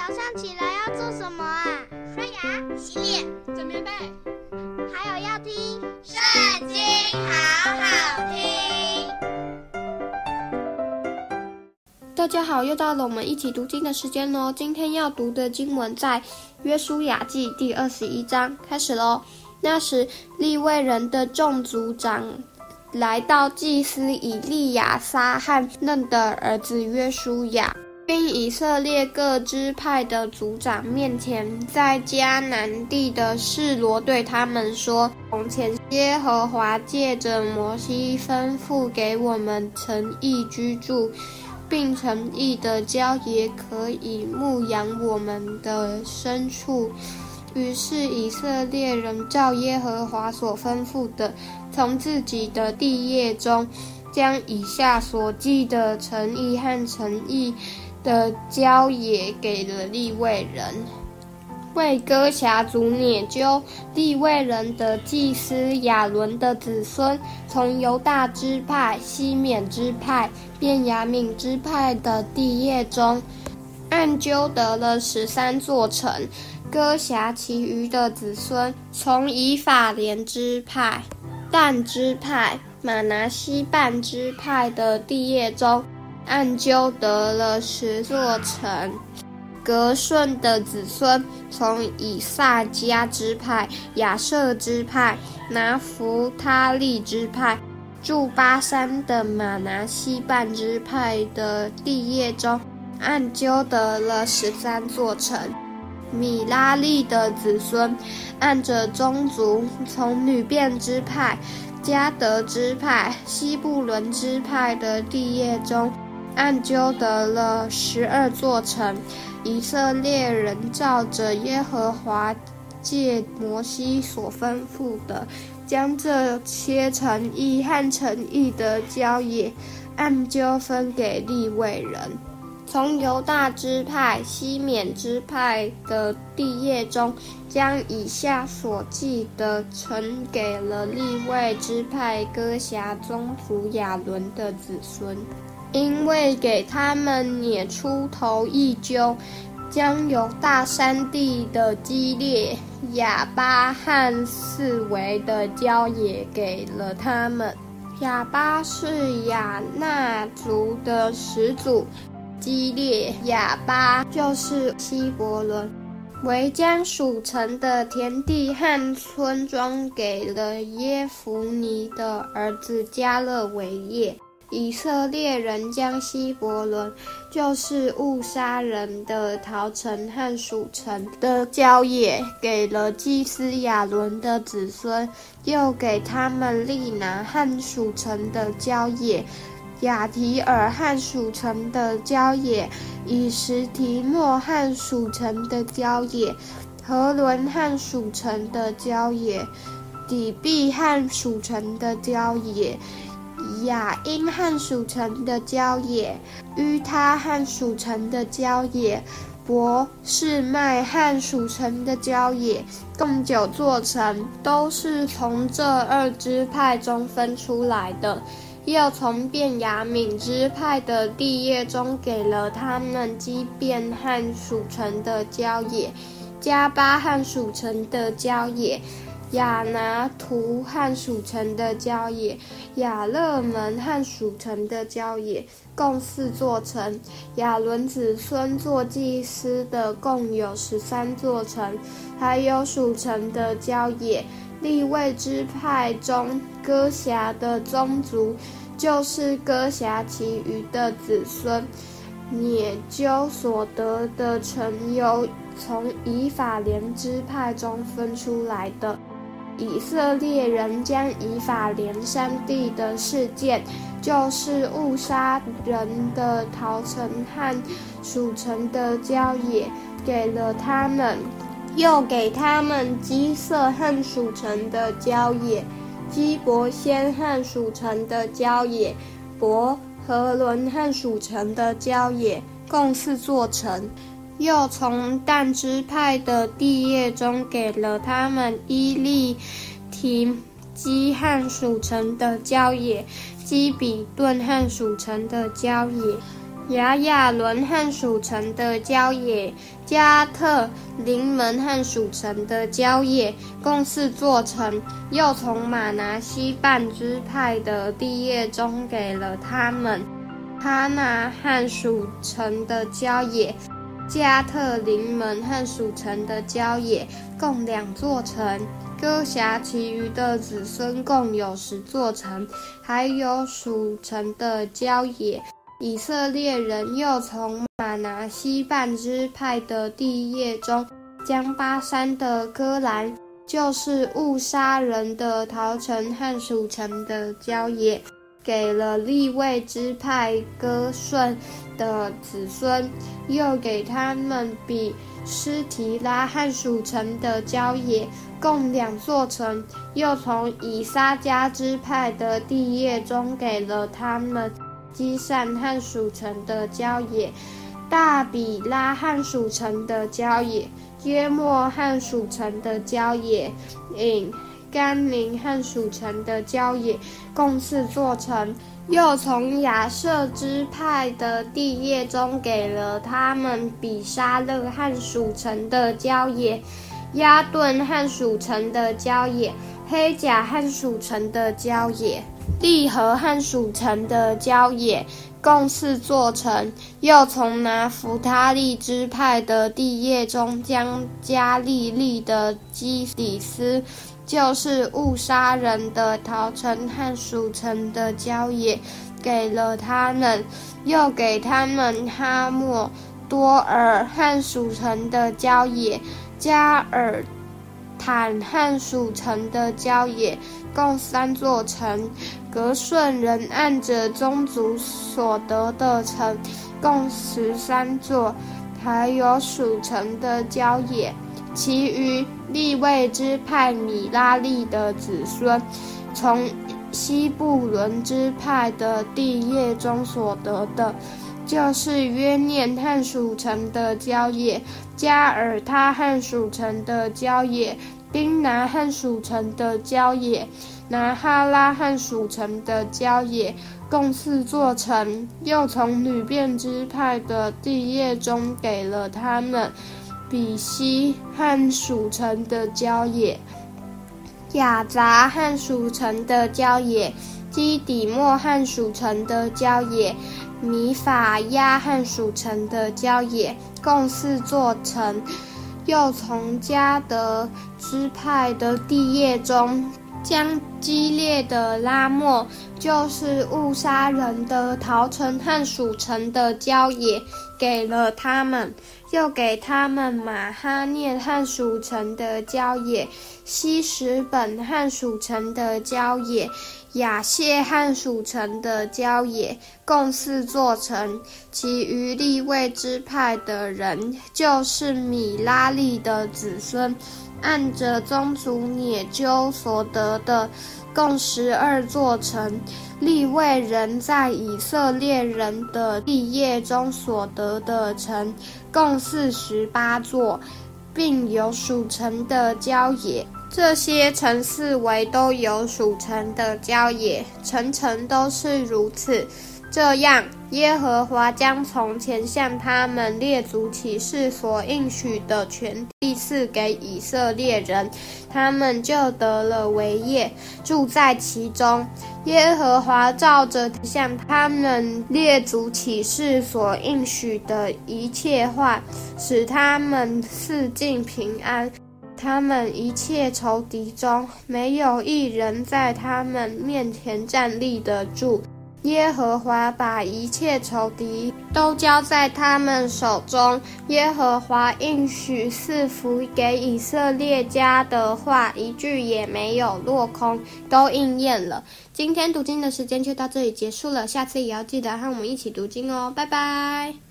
早上起来要做什么啊？刷牙、洗脸、整棉被，还有要听《圣经》，好好听。大家好，又到了我们一起读经的时间喽。今天要读的经文在《约书亚记》第二十一章，开始喽。那时，利未人的众族长来到祭司以利亚撒和嫩的儿子约书亚。并以色列各支派的族长面前，在迦南地的示罗对他们说：“从前耶和华借着摩西吩咐给我们诚意居住，并诚意的郊野可以牧养我们的牲畜。”于是以色列人照耶和华所吩咐的，从自己的地业中，将以下所记的诚意和诚意。的郊野给了利未人，为哥辖族拈阄利未人的祭司亚伦的子孙，从犹大支派、西缅支派、便雅悯支派的地业中，按阄得了十三座城。哥辖其余的子孙，从以法莲支派、但支派、玛拿西半支派的地业中。按阄得了十座城，革顺的子孙从以萨迦支派、亚设支派、拿弗他利支派，住巴珊的玛拿西半支派的地业中，按阄得了十三座城。米拉利的子孙按着宗族，从女变支派、迦得支派、西布伦支派的地业中。按阄得了十二座城，以色列人照着耶和华借摩西所吩咐的，将这些城邑和城邑的郊野按阄分给利未人。从犹大支派、西缅支派的地业中，将以下所记的城给了利未支派哥辖宗族亚伦的子孙。因为给他们拈出头一阄，将犹大山地的基列、亚巴和四围的郊野给了他们。亚巴是亚衲族的始祖，基列、亚巴就是希伯伦，为将属城的田地和村庄给了耶孚尼的儿子加勒维耶。以色列人将希伯伦，就是误杀人的逃城和属城的郊野，给了祭司亚伦的子孙，又给他们利拿和属城的郊野，亚提尔和属城的郊野，以实提诺和属城的郊野，何伦和属城的郊野，底壁和属城的郊野。亚因和属城的郊野，于他和属城的郊野，博士麦和属城的郊野，共九座城，都是从这二支派中分出来的。又从便雅敏支派的地业中给了他们基遍和属城的郊野，迦巴和属城的郊野。亚拿图和属城的郊野，亚勒门和属城的郊野，共四座城。亚伦子孙做祭司的共有十三座城，还有属城的郊野。立位支派中哥辖的宗族，就是哥辖其余的子孙。拈阄所得的城，由从以法莲支派中分出来的。以色列人将以法莲山地的事件，就是误杀人的逃城和属城的郊野，给了他们；又给他们基色和属城的郊野，基伯先和属城的郊野，伯和伦和属城的郊野，共四座城。又从但支派的地业中给了他们伊利提基和属城的郊野，基比顿和属城的郊野，亚雅仑和属城的郊野，加特林门和属城的郊野，共四座城。又从马拿西半支派的地业中给了他们哈纳和属城的郊野，加特林门和属城的郊野，共两座城。哥辖其余的子孙共有十座城，还有属城的郊野。以色列人又从马拿西半支派的地业中，将巴珊的戈兰，就是误杀人的逃城和属城的郊野，给了利未支派哥顺的子孙，又给他们比施提拉和属城的郊野，共两座城，又从以撒迦支派的地业中给了他们。基善和属城的郊野，大比拉和属城的郊野，耶末和属城的郊野，隐甘宁和属城的郊野，共四座城。又从亚瑟支派的地业中给了他们比沙勒和属城的郊野，亚顿和属城的郊野，黑甲和属城的郊野。利和和属城的郊野，共四座城。又从拿弗他利支派的地业中，将加利利的基底斯，就是误杀人的逃城和属城的郊野，给了他们。又给他们哈默多尔和属城的郊野，加尔坦和属城的郊野。共三座城，格顺人按着宗族所得的城，共十三座，还有属城的郊野。其余立位之派米拉利的子孙，从西布伦之派的地业中所得的，就是约念和属城的郊野，加尔他和属城的郊野。丁拿和属城的郊野，拿哈拉和属城的郊野，共四座城。又从女变之派的地业中给了他们比西和属城的郊野，亚杂和属城的郊野，基底末和属城的郊野，米法亚和属城的郊野，共四座城。又从迦得支派的地业中，将激烈的拉莫，就是误杀人的逃城和属城的郊野，给了他们；又给他们马哈涅和属城的郊野，西石本和属城的郊野。雅谢和属城的郊野，共四座城。其余立位支派的人，就是米拉利的子孙，按着宗族拈阄所得的，共十二座城。立位人在以色列人的地业中所得的城，共四十八座，并有属城的郊野。这些城四围都有属城的郊野，层层都是如此。这样，耶和华将从前向他们列祖起誓所应许的全地赐给以色列人，他们就得了为业，住在其中。耶和华照着向他们列祖起誓所应许的一切话，使他们四境平安。他们一切仇敌中，没有一人在他们面前站立得住。耶和华把一切仇敌都交在他们手中。耶和华应许赐福给以色列家的话，一句也没有落空，都应验了。今天读经的时间就到这里结束了，下次也要记得和我们一起读经哦，拜拜。